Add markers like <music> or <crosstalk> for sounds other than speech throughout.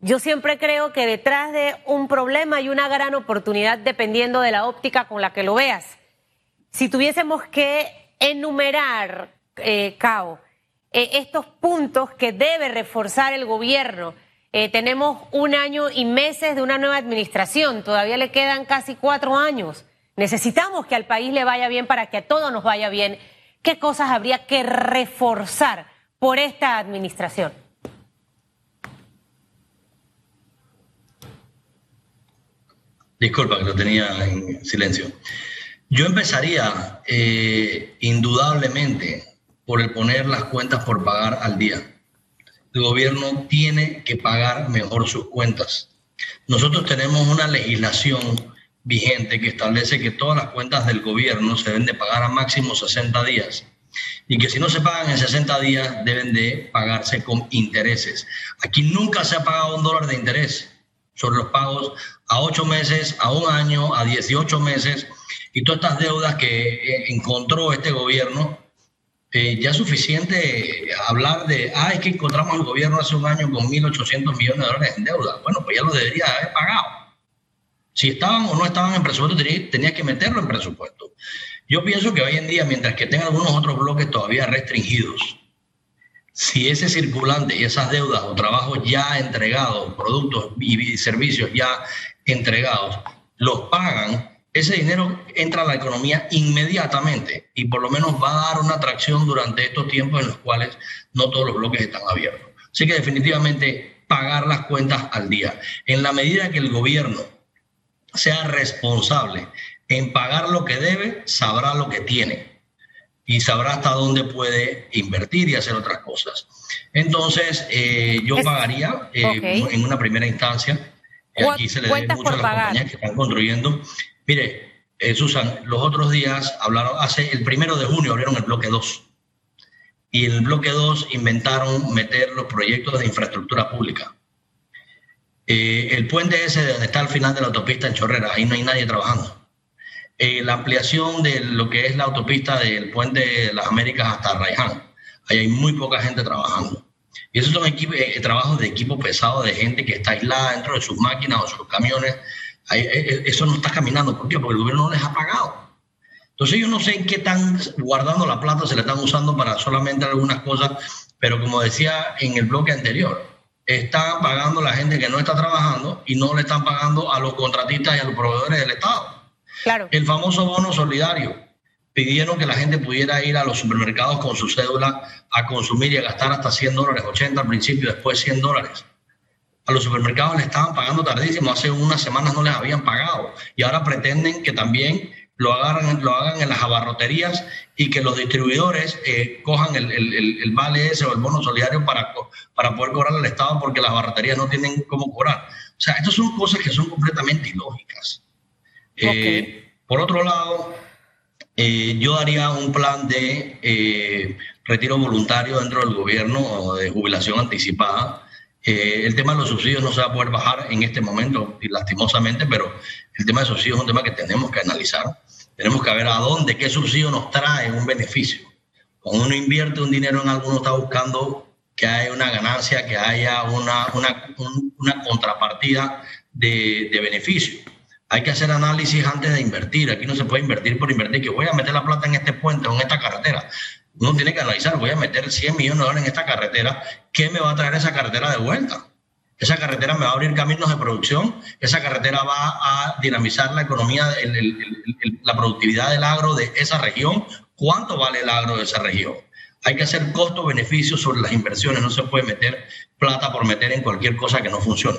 yo siempre creo que detrás de un problema hay una gran oportunidad dependiendo de la óptica con la que lo veas. Si tuviésemos que enumerar, eh, Cao, eh, estos puntos que debe reforzar el gobierno, eh, tenemos un año y meses de una nueva administración, todavía le quedan casi cuatro años. Necesitamos que al país le vaya bien para que a todos nos vaya bien. ¿Qué cosas habría que reforzar por esta administración? Disculpa que lo tenía en silencio. Yo empezaría eh, indudablemente por el poner las cuentas por pagar al día. El gobierno tiene que pagar mejor sus cuentas. Nosotros tenemos una legislación vigente que establece que todas las cuentas del gobierno se deben de pagar a máximo 60 días y que si no se pagan en 60 días deben de pagarse con intereses. Aquí nunca se ha pagado un dólar de interés sobre los pagos a 8 meses, a un año, a 18 meses y todas estas deudas que eh, encontró este gobierno. Eh, ya es suficiente hablar de, ah, es que encontramos al gobierno hace un año con 1.800 millones de dólares en deuda. Bueno, pues ya lo debería haber pagado. Si estaban o no estaban en presupuesto, tenía, que meterlo en presupuesto. Yo pienso que hoy en día, mientras que tengan algunos otros bloques todavía restringidos, si ese circulante y esas deudas o trabajos ya entregados, productos y servicios ya entregados, los pagan, ese dinero entra a la economía inmediatamente y por lo menos va a dar una atracción durante estos tiempos en los cuales no todos los bloques están abiertos. Así que definitivamente pagar las cuentas al día. En la medida que el gobierno sea responsable en pagar lo que debe, sabrá lo que tiene y sabrá hasta dónde puede invertir y hacer otras cosas. Entonces, eh, yo pagaría eh, en una primera instancia. Aquí se le debe mucho a las compañías que están construyendo. Mire, eh, Susan, los otros días hablaron, hace el primero de junio abrieron el bloque 2. Y en el bloque 2 inventaron meter los proyectos de infraestructura pública. el puente ese donde está al final de la autopista en Chorrera, ahí no hay nadie trabajando. Eh, la ampliación de lo que es la autopista del puente de las Américas hasta Raiján. Ahí hay muy poca gente trabajando. Y esos son eh, trabajos de equipo pesado, de gente que está aislada dentro de sus máquinas o sus camiones. Eh, eso no está caminando. ¿Por qué? Porque el gobierno no les ha pagado. Entonces yo no sé en qué están guardando la plata, se la están usando para solamente algunas cosas, pero como decía en el bloque anterior, están pagando la gente que no está trabajando y no le están pagando a los contratistas y a los proveedores del Estado. El famoso bono solidario. Pidieron que la gente pudiera ir a los supermercados con su cédula a consumir y a gastar hasta 100 dólares, 80 al principio, después 100 dólares. A los supermercados le estaban pagando tardísimo, hace unas semanas no les habían pagado y ahora pretenden que también lo, hagan, lo hagan en las abarroterías y que los distribuidores eh, cojan el, el, vale ese o el bono solidario para, para poder cobrar al Estado porque las abarroterías no tienen cómo cobrar. O sea, estas son cosas que son completamente ilógicas. Eh, por otro lado, eh, yo haría un plan de eh, retiro voluntario dentro del gobierno o de jubilación anticipada. el tema de los subsidios no se va a poder bajar en este momento, lastimosamente, pero el tema de subsidios es un tema que tenemos que analizar. Tenemos que ver a dónde, qué subsidio nos trae un beneficio. Cuando uno invierte un dinero en algo, uno está buscando que haya una ganancia, que haya una, una, una contrapartida de, de beneficio hay que hacer análisis antes de invertir. Aquí no se puede invertir por invertir, que voy a meter la plata en este puente o en esta carretera. Uno tiene que analizar, voy a meter 100 millones de dólares en esta carretera, ¿qué me va a traer esa carretera de vuelta? Esa carretera me va a abrir caminos de producción, esa carretera va a dinamizar la economía, la productividad del agro de esa región. ¿Cuánto vale el agro de esa región? Hay que hacer costo-beneficio sobre las inversiones, no se puede meter plata por meter en cualquier cosa que no funcione.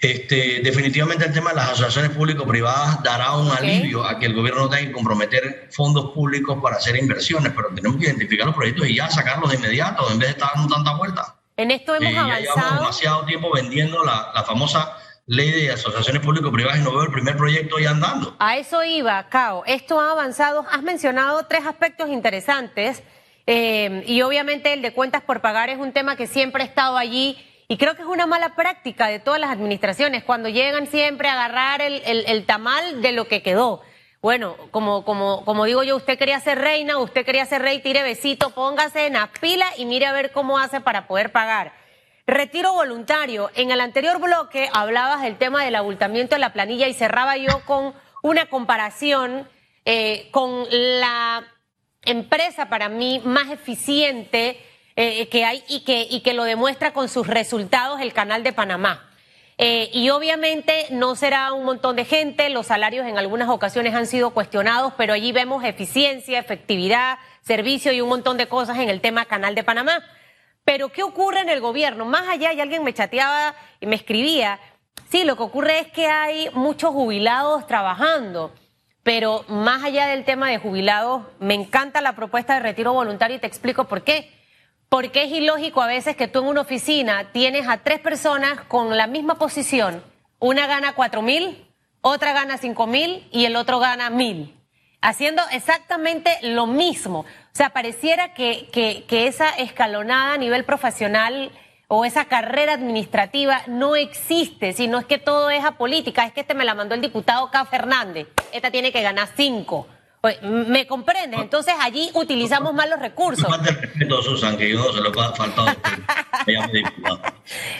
Este, definitivamente el tema de las asociaciones público-privadas dará un alivio a que el gobierno tenga que comprometer fondos públicos para hacer inversiones, pero tenemos que identificar los proyectos y ya sacarlos de inmediato en vez de estar dando tanta vuelta. En esto hemos avanzado. Eh, ya llevamos demasiado tiempo vendiendo la, la famosa ley de asociaciones público-privadas y no veo el primer proyecto ya andando. A eso iba, Cao. Esto ha avanzado. Has mencionado tres aspectos interesantes eh, y obviamente el de cuentas por pagar es un tema que siempre ha estado allí y creo que es una mala práctica de todas las administraciones cuando llegan siempre a agarrar el, el, tamal de lo que quedó. Bueno, como, como, como digo yo, usted quería ser reina, usted quería ser rey, tire besito, póngase en la pila y mire a ver cómo hace para poder pagar. Retiro voluntario. En el anterior bloque hablabas del tema del abultamiento de la planilla y cerraba yo con una comparación eh, con la empresa para mí más eficiente eh, que hay y que, y que lo demuestra con sus resultados el Canal de Panamá. Eh, y obviamente no será un montón de gente, los salarios en algunas ocasiones han sido cuestionados, pero allí vemos eficiencia, efectividad, servicio y un montón de cosas en el tema Canal de Panamá. Pero ¿qué ocurre en el gobierno? Más allá, y alguien me chateaba y me escribía, sí, lo que ocurre es que hay muchos jubilados trabajando, pero más allá del tema de jubilados, me encanta la propuesta de retiro voluntario y te explico por qué. Porque es ilógico a veces que tú en una oficina tienes a tres personas con la misma posición. Una gana cuatro mil, otra gana cinco mil y el otro gana mil haciendo exactamente lo mismo. O sea, pareciera que, que, esa escalonada a nivel profesional o esa carrera administrativa no existe, sino es que todo es política. Es que este me la mandó el diputado K. Fernández. Esta tiene que ganar cinco. ¿Me comprendes? Entonces allí utilizamos más los recursos. respeto, Susan, que yo no se lo he faltado.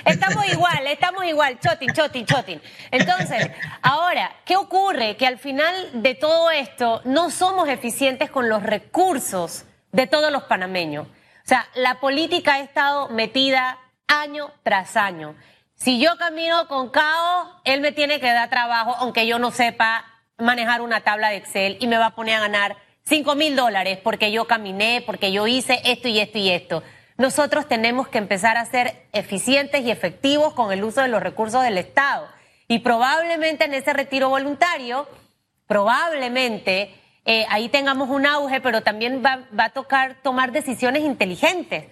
estamos igual, estamos igual, chotin, chotin, chotin. Entonces, ahora, ¿qué ocurre? Que al final de todo esto no somos eficientes con los recursos de todos los panameños. O sea, la política ha estado metida año tras año. Si yo camino con caos, él me tiene que dar trabajo, aunque yo no sepa manejar una tabla de Excel y me va a poner a ganar 5 mil dólares porque yo caminé, porque yo hice esto y esto y esto. Nosotros tenemos que empezar a ser eficientes y efectivos con el uso de los recursos del Estado. Y probablemente en ese retiro voluntario, probablemente eh, ahí tengamos un auge, pero también va, va a tocar tomar decisiones inteligentes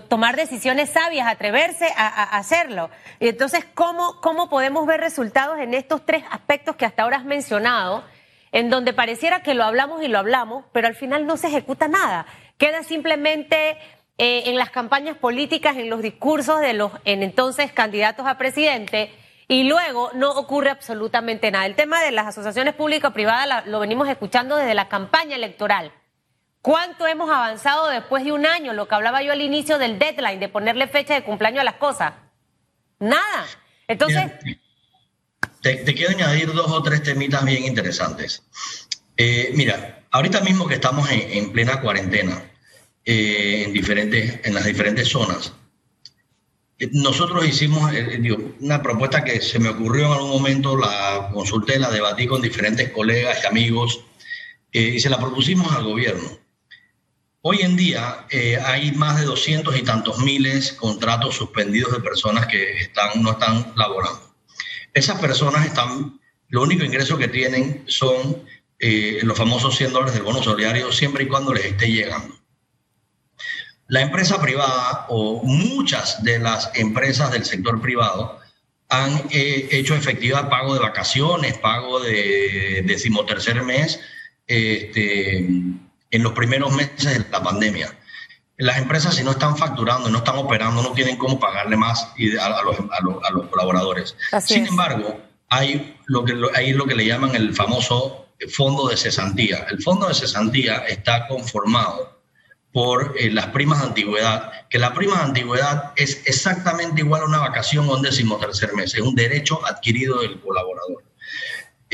tomar decisiones sabias, atreverse a, hacerlo. Y entonces, ¿cómo, ¿cómo podemos ver resultados en estos tres aspectos que hasta ahora has mencionado, en donde pareciera que lo hablamos y lo hablamos, pero al final no se ejecuta nada? Queda simplemente eh, en las campañas políticas, en los discursos de los en entonces candidatos a presidente, y luego no ocurre absolutamente nada. El tema de las asociaciones público-privadas lo venimos escuchando desde la campaña electoral. ¿Cuánto hemos avanzado después de un año? Lo que hablaba yo al inicio del deadline, de ponerle fecha de cumpleaños a las cosas. Nada. Entonces... te, quiero añadir dos o tres temitas bien interesantes. Eh, mira, ahorita mismo que estamos en, plena cuarentena, eh, en, diferentes, en las diferentes zonas, eh, nosotros hicimos una propuesta que se me ocurrió en algún momento, la consulté, la debatí con diferentes colegas y amigos y se la propusimos al gobierno. Hoy en día eh, hay más de 200 y tantos miles contratos suspendidos de personas que están, no están laborando. Esas personas están, lo único ingreso que tienen son eh, los famosos 100 dólares del bono solidario siempre y cuando les esté llegando. La empresa privada o muchas de las empresas del sector privado han eh, hecho efectiva pago de vacaciones, pago de decimotercer mes, este, en los primeros meses de la pandemia. Las empresas, si no están facturando, no están operando, no tienen cómo pagarle más a, los, colaboradores. Sin embargo, hay lo, que, hay lo que le llaman el famoso fondo de cesantía. El fondo de cesantía está conformado por eh, las primas de antigüedad, que la prima de antigüedad es exactamente igual a una vacación o un decimotercer mes, es un derecho adquirido del colaborador.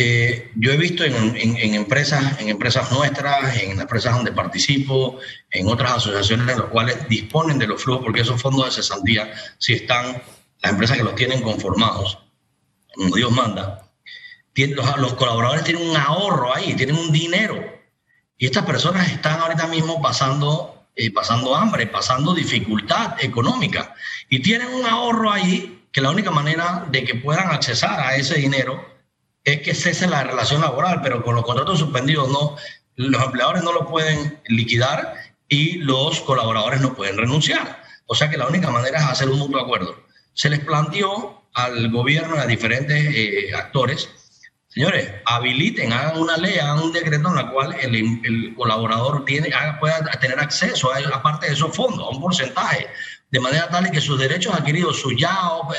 Eh, yo he visto en, empresas, en empresas nuestras, en empresas donde participo, en otras asociaciones en las cuales disponen de los flujos, porque esos fondos de cesantía, si están las empresas que los tienen conformados, como Dios manda, los, colaboradores tienen un ahorro ahí, tienen un dinero. Y estas personas están ahorita mismo pasando, eh, pasando hambre, pasando dificultad económica. Y tienen un ahorro ahí que la única manera de que puedan accesar a ese dinero es que cese la relación laboral, pero con los contratos suspendidos no, los empleadores no lo pueden liquidar y los colaboradores no pueden renunciar. O sea que la única manera es hacer un mutuo acuerdo. Se les planteó al gobierno y a diferentes eh, actores, señores, habiliten, hagan una ley, hagan un decreto en la cual el, colaborador tiene, pueda tener acceso a, aparte de esos fondos, a un porcentaje, de manera tal que sus derechos adquiridos, su ya,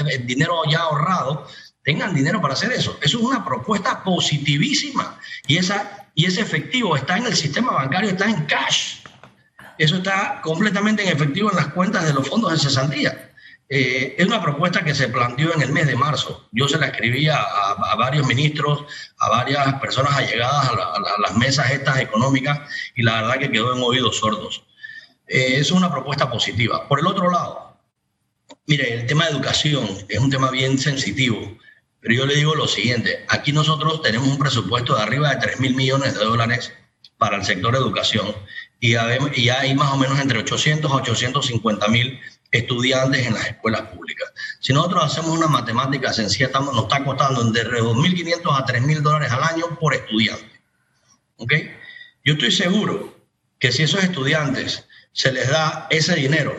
el dinero ya ahorrado, tengan dinero para hacer eso. Eso es una propuesta positivísima y, esa, y ese efectivo está en el sistema bancario, está en cash. Eso está completamente en efectivo en las cuentas de los fondos de cesantía. eh, es una propuesta que se planteó en el mes de marzo. Yo se la escribí a, varios ministros, a varias personas allegadas a, las mesas estas económicas y la verdad que quedó en oídos sordos. Eh, es una propuesta positiva. Por el otro lado, mire, el tema de educación es un tema bien sensitivo, pero yo le digo lo siguiente, aquí nosotros tenemos un presupuesto de arriba de 3 mil millones de dólares para el sector de educación y, y hay más o menos entre 800 a 850 mil estudiantes en las escuelas públicas. Si nosotros hacemos una matemática sencilla, estamos, nos está costando entre 2.500 a 3.000 dólares al año por estudiante. ¿Ok? Yo estoy seguro que si esos estudiantes se les da ese dinero,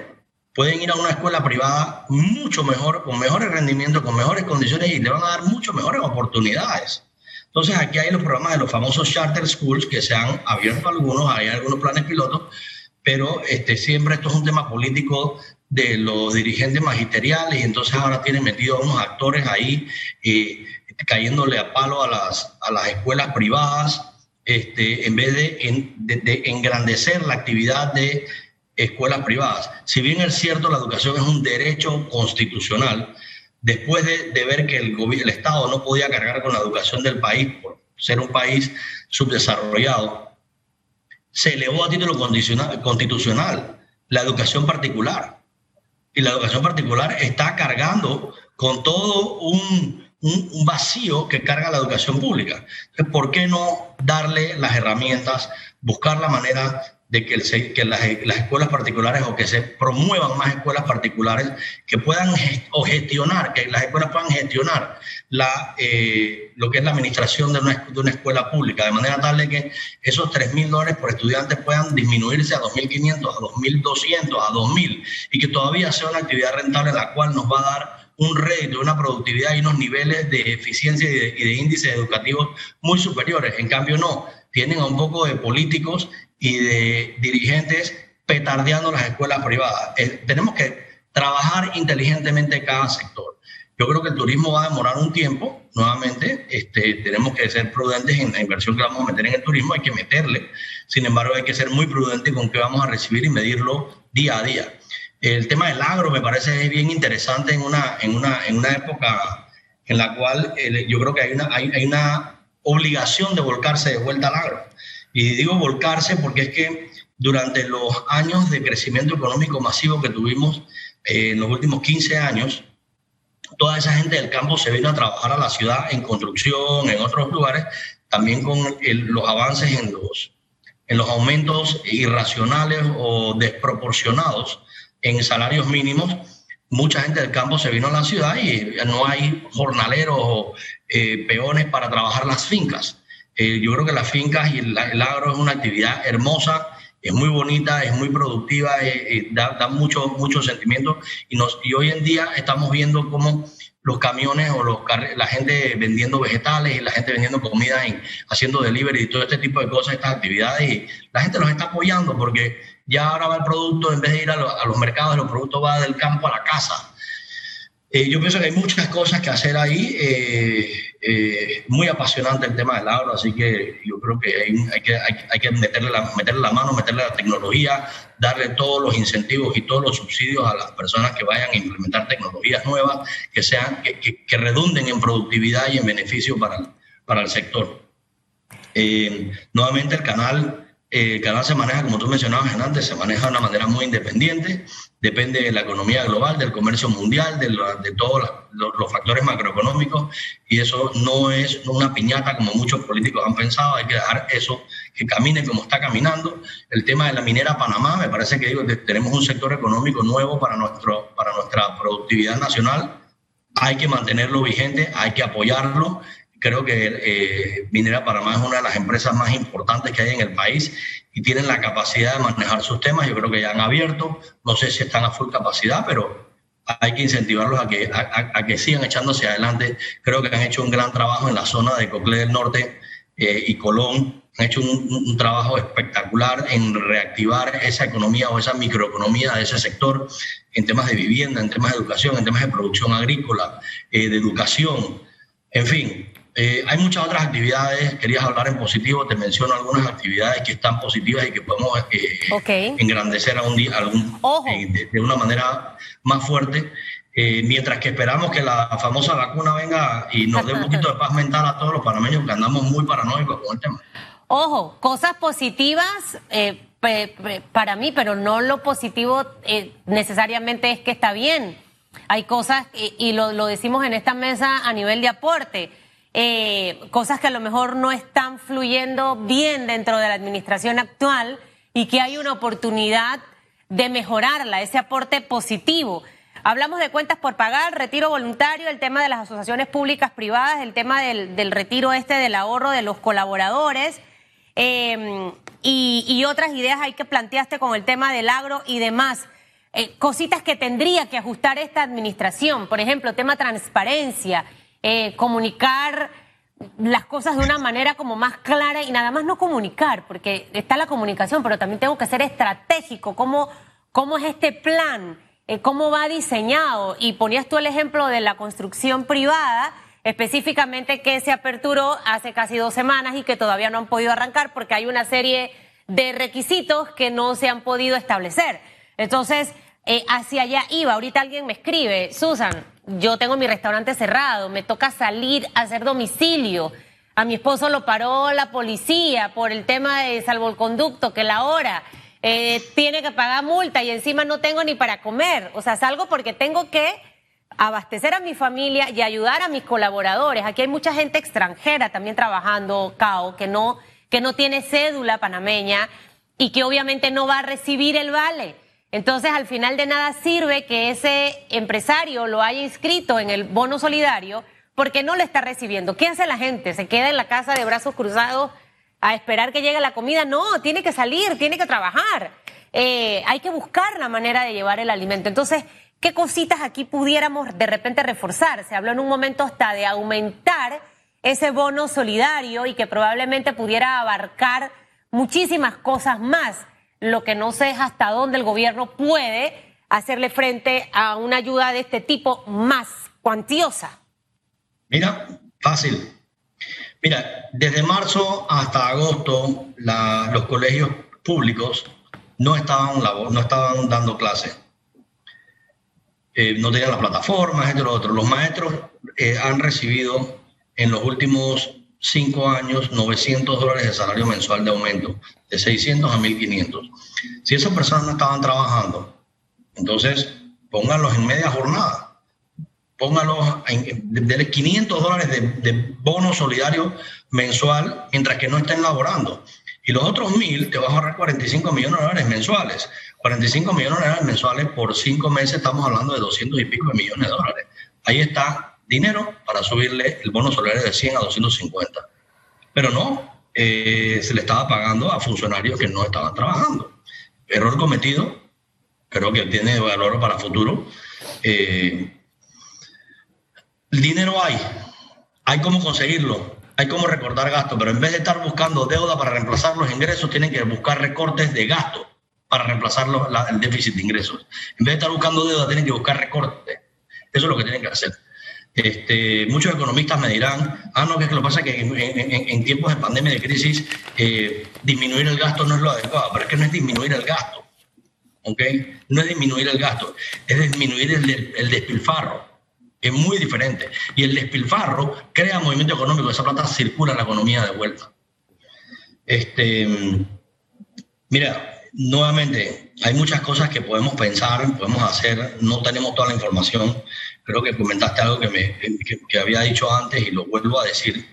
pueden ir a una escuela privada mucho mejor, con mejores rendimientos, con mejores condiciones y le van a dar mucho mejores oportunidades. Entonces aquí hay los programas de los famosos charter schools que se han abierto algunos, hay algunos planes pilotos, pero este, siempre esto es un tema político de los dirigentes magisteriales entonces ahora tienen metido a unos actores ahí eh, cayéndole a palo a las, a las escuelas privadas este, en vez de, de, engrandecer la actividad de escuelas privadas. Si bien es cierto, la educación es un derecho constitucional, después de, de ver que el, el Estado no podía cargar con la educación del país por ser un país subdesarrollado, se elevó a título constitucional la educación particular y la educación particular está cargando con todo un, un, vacío que carga la educación pública. ¿por qué no darle las herramientas, buscar la manera de que, el, que las, las, escuelas particulares o que se promuevan más escuelas particulares que puedan o gestionar, que las escuelas puedan gestionar la, eh, lo que es la administración de una, de una, escuela pública, de manera tal de que esos 3 mil dólares por estudiante puedan disminuirse a 2.500, a 2.200, a 2.000 y que todavía sea una actividad rentable la cual nos va a dar un rédito, una productividad y unos niveles de eficiencia y de, índices educativos muy superiores. En cambio, no, tienen un poco de políticos y de dirigentes petardeando las escuelas privadas. Eh, tenemos que trabajar inteligentemente cada sector. Yo creo que el turismo va a demorar un tiempo, nuevamente, este, tenemos que ser prudentes en la inversión que vamos a meter en el turismo, hay que meterle, sin embargo hay que ser muy prudentes con qué vamos a recibir y medirlo día a día. El tema del agro me parece bien interesante en una, en una, en una época en la cual eh, yo creo que hay una, hay, hay una obligación de volcarse de vuelta al agro. Y digo volcarse porque es que durante los años de crecimiento económico masivo que tuvimos eh, en los últimos 15 años, toda esa gente del campo se vino a trabajar a la ciudad en construcción, en otros lugares, también con los avances en los, en los aumentos irracionales o desproporcionados en salarios mínimos. Mucha gente del campo se vino a la ciudad y no hay jornaleros o eh, peones para trabajar las fincas. Eh, yo creo que las fincas y el, agro es una actividad hermosa, es muy bonita, es muy productiva, eh, eh, da, da mucho, mucho sentimiento y, nos, y hoy en día estamos viendo cómo los camiones o los la gente vendiendo vegetales y la gente vendiendo comida, en, haciendo delivery y todo este tipo de cosas, estas actividades, y la gente los está apoyando porque ya ahora va el producto, en vez de ir a, los mercados, los productos va del campo a la casa. yo pienso que hay muchas cosas que hacer ahí. Eh, muy apasionante el tema del agro, así que yo creo que hay, que, hay, que meterle, la, meterle mano, meterle la tecnología, darle todos los incentivos y todos los subsidios a las personas que vayan a implementar tecnologías nuevas, que, sean, que, redunden en productividad y en beneficio para, para el sector. Eh, nuevamente el canal eh, el canal se maneja, como tú mencionabas antes, se maneja de una manera muy independiente, depende de la economía global, del comercio mundial, de, de todos los, factores macroeconómicos, y eso no es una piñata como muchos políticos han pensado, hay que dejar eso que camine como está caminando. El tema de la minera Panamá, me parece que digo, tenemos un sector económico nuevo para, nuestro, para nuestra productividad nacional, hay que mantenerlo vigente, hay que apoyarlo Creo que eh, Minera Panamá es una de las empresas más importantes que hay en el país y tienen la capacidad de manejar sus temas. Yo creo que ya han abierto, no sé si están a full capacidad, pero hay que incentivarlos a que, a, que sigan echándose adelante. Creo que han hecho un gran trabajo en la zona de Cocle del Norte eh, y Colón. Han hecho un, trabajo espectacular en reactivar esa economía o esa microeconomía de ese sector en temas de vivienda, en temas de educación, en temas de producción agrícola, eh, de educación. En fin, eh, hay muchas otras actividades, querías hablar en positivo, te menciono algunas actividades que están positivas y que podemos eh, engrandecer a un día, algún, eh, de, una manera más fuerte. mientras que esperamos que la famosa vacuna venga y nos dé un poquito de paz mental a todos los panameños que andamos muy paranoicos con el tema. Ojo, cosas positivas para mí, pero no lo positivo necesariamente es que está bien. Hay cosas, y lo, lo, decimos en esta mesa a nivel de aporte, cosas que a lo mejor no están fluyendo bien dentro de la administración actual y que hay una oportunidad de mejorarla, ese aporte positivo. Hablamos de cuentas por pagar, retiro voluntario, el tema de las asociaciones públicas privadas, el tema del, retiro este del ahorro de los colaboradores em, y, otras ideas hay que planteaste con el tema del agro y demás. Eh, cositas que tendría que ajustar esta administración, por ejemplo, tema transparencia, eh, comunicar las cosas de una manera como más clara y nada más no comunicar, porque está la comunicación, pero también tengo que ser estratégico, cómo, cómo es este plan eh, cómo va diseñado. Y ponías tú el ejemplo de la construcción privada, específicamente que se aperturó hace casi dos semanas y que todavía no han podido arrancar porque hay una serie de requisitos que no se han podido establecer. Entonces, eh, hacia allá iba. Ahorita alguien me escribe, Susan, yo tengo mi restaurante cerrado, me toca salir a hacer domicilio. A mi esposo lo paró la policía por el tema de salvoconducto, que la hora. Eh, tiene que pagar multa y encima no tengo ni para comer. O sea, salgo porque tengo que abastecer a mi familia y ayudar a mis colaboradores. Aquí hay mucha gente extranjera también trabajando, CAO, que no, que no tiene cédula panameña y que obviamente no va a recibir el vale. Entonces, al final de nada sirve que ese empresario lo haya inscrito en el bono solidario porque no lo está recibiendo. ¿Qué hace la gente? ¿Se queda en la casa de brazos cruzados a esperar que llegue la comida. No, tiene que salir, tiene que trabajar. Eh, hay que buscar la manera de llevar el alimento. Entonces, ¿qué cositas aquí pudiéramos de repente reforzar? Se habló en un momento hasta de aumentar ese bono solidario y que probablemente pudiera abarcar muchísimas cosas más. Lo que no sé es hasta dónde el gobierno puede hacerle frente a una ayuda de este tipo más cuantiosa. Mira, fácil. Mira, desde marzo hasta agosto los colegios públicos no estaban, no estaban dando clases. Eh, no tenían las plataformas, esto y lo otro. Los maestros eh, han recibido en los últimos cinco años 900 dólares de salario mensual de aumento, de 600 a 1500. Si esas personas no estaban trabajando, entonces pónganlos en media jornada póngalo, de 500 dólares de, bono solidario mensual mientras que no estén laborando. Y los otros mil te vas a ahorrar 45 millones de dólares mensuales. 45 millones de dólares mensuales por cinco meses, estamos hablando de 200 y pico de millones de dólares. Ahí está dinero para subirle el bono solidario de 100 a 250. Pero no, eh, se le estaba pagando a funcionarios que no estaban trabajando. Error cometido, creo que tiene valor para futuro. Eh, el dinero hay, hay cómo conseguirlo, hay cómo recortar gastos, pero en vez de estar buscando deuda para reemplazar los ingresos, tienen que buscar recortes de gasto para reemplazar el déficit de ingresos. En vez de estar buscando deuda, tienen que buscar recortes. Eso es lo que tienen que hacer. Este, muchos economistas me dirán, ah, no, que, es lo que pasa es que en, tiempos de pandemia, de crisis, eh, disminuir el gasto no es lo adecuado, pero es que no es disminuir el gasto, ¿ok? No es disminuir el gasto, es disminuir el despilfarro es muy diferente. Y el despilfarro crea movimiento económico, esa plata circula en la economía de vuelta. Este, mira, nuevamente, hay muchas cosas que podemos pensar, podemos hacer, no tenemos toda la información. Creo que comentaste algo que, me, que había dicho antes y lo vuelvo a decir.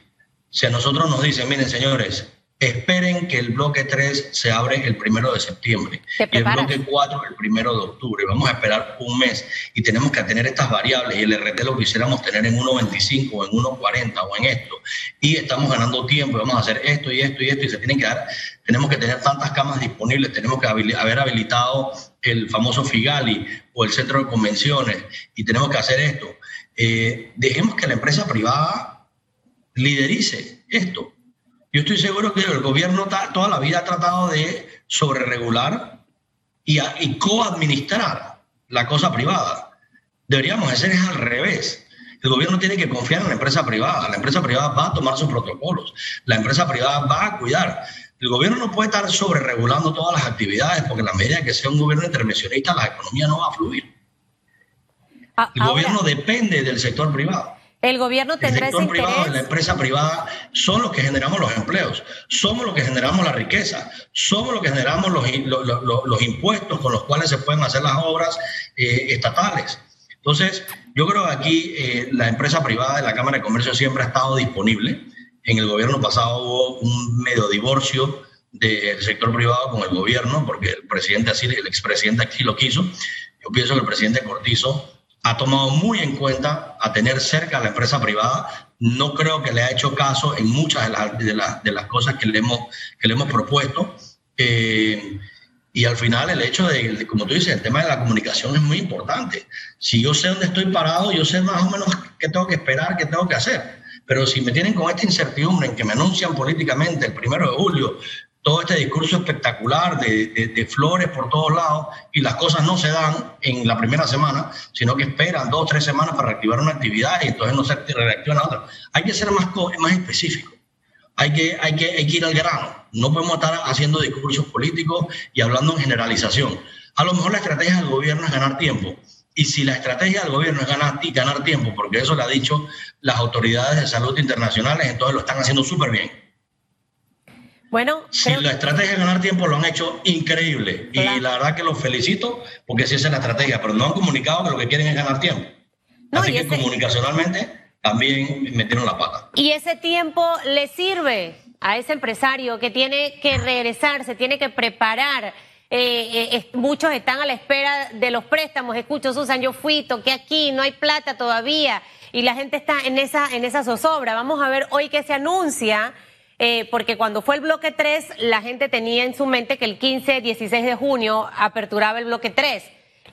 Si a nosotros nos dicen, miren señores, Esperen que el bloque 3 se abre el primero de septiembre y el bloque 4 el primero de octubre. Vamos a esperar un mes y tenemos que tener estas variables y el RT lo quisiéramos tener en 1.25 o en 1.40 o en esto. Y estamos ganando tiempo y vamos a hacer esto y esto y esto y se tienen que dar, tenemos que tener tantas camas disponibles, tenemos que haber habilitado el famoso Figali o el centro de convenciones y tenemos que hacer esto. Eh, dejemos que la empresa privada liderice esto yo estoy seguro que el gobierno toda la vida ha tratado de sobreregular y, y coadministrar la cosa privada. Deberíamos hacer es al revés. El gobierno tiene que confiar en la empresa privada. La empresa privada va a tomar sus protocolos. La empresa privada va a cuidar. El gobierno no puede estar sobreregulando todas las actividades porque en la medida que sea un gobierno intervencionista la economía no va a fluir. El gobierno depende del sector privado. El gobierno tendrá el sector privado y la empresa privada son los que generamos los empleos, somos los que generamos la riqueza, somos los que generamos los, los, impuestos con los cuales se pueden hacer las obras eh, estatales. Entonces, yo creo que aquí eh, la empresa privada de la Cámara de Comercio siempre ha estado disponible. En el gobierno pasado hubo un medio divorcio del sector privado con el gobierno, porque el presidente así, el expresidente aquí lo quiso. Yo pienso que el presidente Cortizo ha tomado muy en cuenta a tener cerca a la empresa privada. No creo que le ha hecho caso en muchas de las, cosas que le hemos, que le hemos propuesto. Eh, y al final el hecho de, como tú dices, el tema de la comunicación es muy importante. Si yo sé dónde estoy parado, yo sé más o menos qué tengo que esperar, qué tengo que hacer. Pero si me tienen con esta incertidumbre en que me anuncian políticamente el primero de julio todo este discurso espectacular de, flores por todos lados y las cosas no se dan en la primera semana, sino que esperan dos o tres semanas para reactivar una actividad y entonces no se reacciona otra. Hay que ser más, más específico. Hay que, hay, que, hay que ir al grano. No podemos estar haciendo discursos políticos y hablando en generalización. A lo mejor la estrategia del gobierno es ganar tiempo. Y si la estrategia del gobierno es ganar, ganar tiempo, porque eso lo ha dicho las autoridades de salud internacionales, entonces lo están haciendo súper bien bueno, si la estrategia de ganar tiempo lo han hecho increíble y la verdad que los felicito porque sí esa es la estrategia, pero no han comunicado que lo que quieren es ganar tiempo. Así que comunicacionalmente también metieron la pata. Y ese tiempo le sirve a ese empresario que tiene que regresar, se tiene que preparar. Eh, eh, muchos están a la espera de los préstamos. Escucho, Susan, yo fui, toqué aquí, no hay plata todavía y la gente está en esa, en esa zozobra. Vamos a ver hoy qué se anuncia eh, porque cuando fue el bloque 3, la gente tenía en su mente que el 15, 16 de junio aperturaba el bloque 3.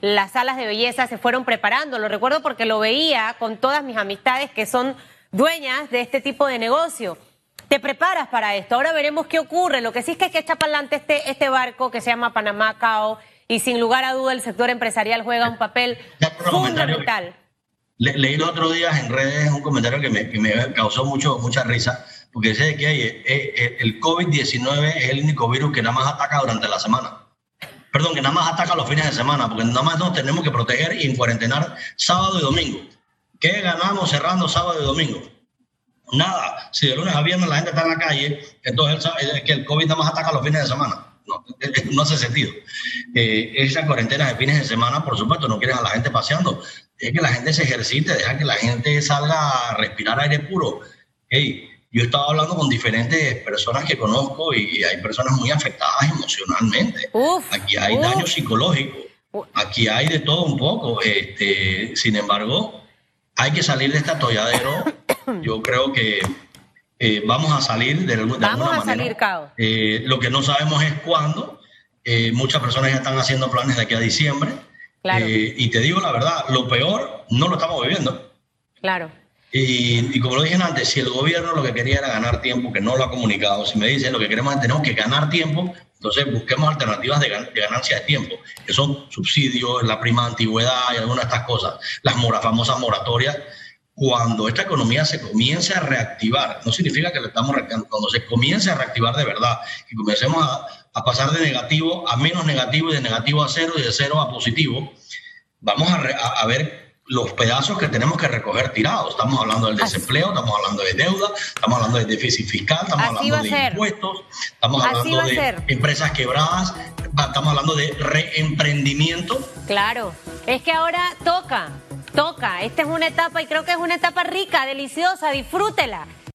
Las salas de belleza se fueron preparando, lo recuerdo porque lo veía con todas mis amistades que son dueñas de este tipo de negocio. Te preparas para esto, ahora veremos qué ocurre. Lo que sí es que hay que echar para adelante este, este barco que se llama Panamá Cao y sin lugar a duda el sector empresarial juega un papel fundamental. leí el otro día en redes un comentario que me, que me causó mucho, mucha risa porque sé que hay, eh, eh, el COVID-19 es el único virus que nada más ataca durante la semana. Perdón, que nada más ataca los fines de semana, porque nada más nos tenemos que proteger y cuarentenar sábado y domingo. ¿Qué ganamos cerrando sábado y domingo? Nada. Si de lunes a viernes la gente está en la calle, entonces es que el COVID nada más ataca los fines de semana. No, no hace sentido. Eh, esa cuarentena de fines de semana, por supuesto, no quieres a la gente paseando. Es que la gente se ejercite, deja que la gente salga a respirar aire puro. Hey, yo he estado hablando con diferentes personas que conozco y hay personas muy afectadas emocionalmente. aquí hay daño psicológico, aquí hay de todo un poco. Este, sin embargo, hay que salir de este atolladero. <laughs> Yo creo que eh, vamos a salir de, de vamos alguna a Salir, eh, lo que no sabemos es cuándo. Eh, muchas personas ya están haciendo planes de aquí a diciembre. y te digo la verdad, lo peor no lo estamos viviendo. Claro. Y, como lo dije antes, si el gobierno lo que quería era ganar tiempo, que no lo ha comunicado, si me dicen lo que queremos es tenemos que ganar tiempo, entonces busquemos alternativas de, ganancia de tiempo, que son subsidios, la prima antigüedad y algunas de estas cosas, las famosas moratorias. Cuando esta economía se comience a reactivar, no significa que lo estamos reactivando, cuando se comience a reactivar de verdad y comencemos a, pasar de negativo a menos negativo y de negativo a cero y de cero a positivo, vamos a, a ver los pedazos que tenemos que recoger tirados. Estamos hablando del desempleo, estamos hablando de deuda, estamos hablando de déficit fiscal, estamos hablando de impuestos, estamos hablando de empresas quebradas, estamos hablando de reemprendimiento. Claro, es que ahora toca, toca. Esta es una etapa y creo que es una etapa rica, deliciosa, disfrútela.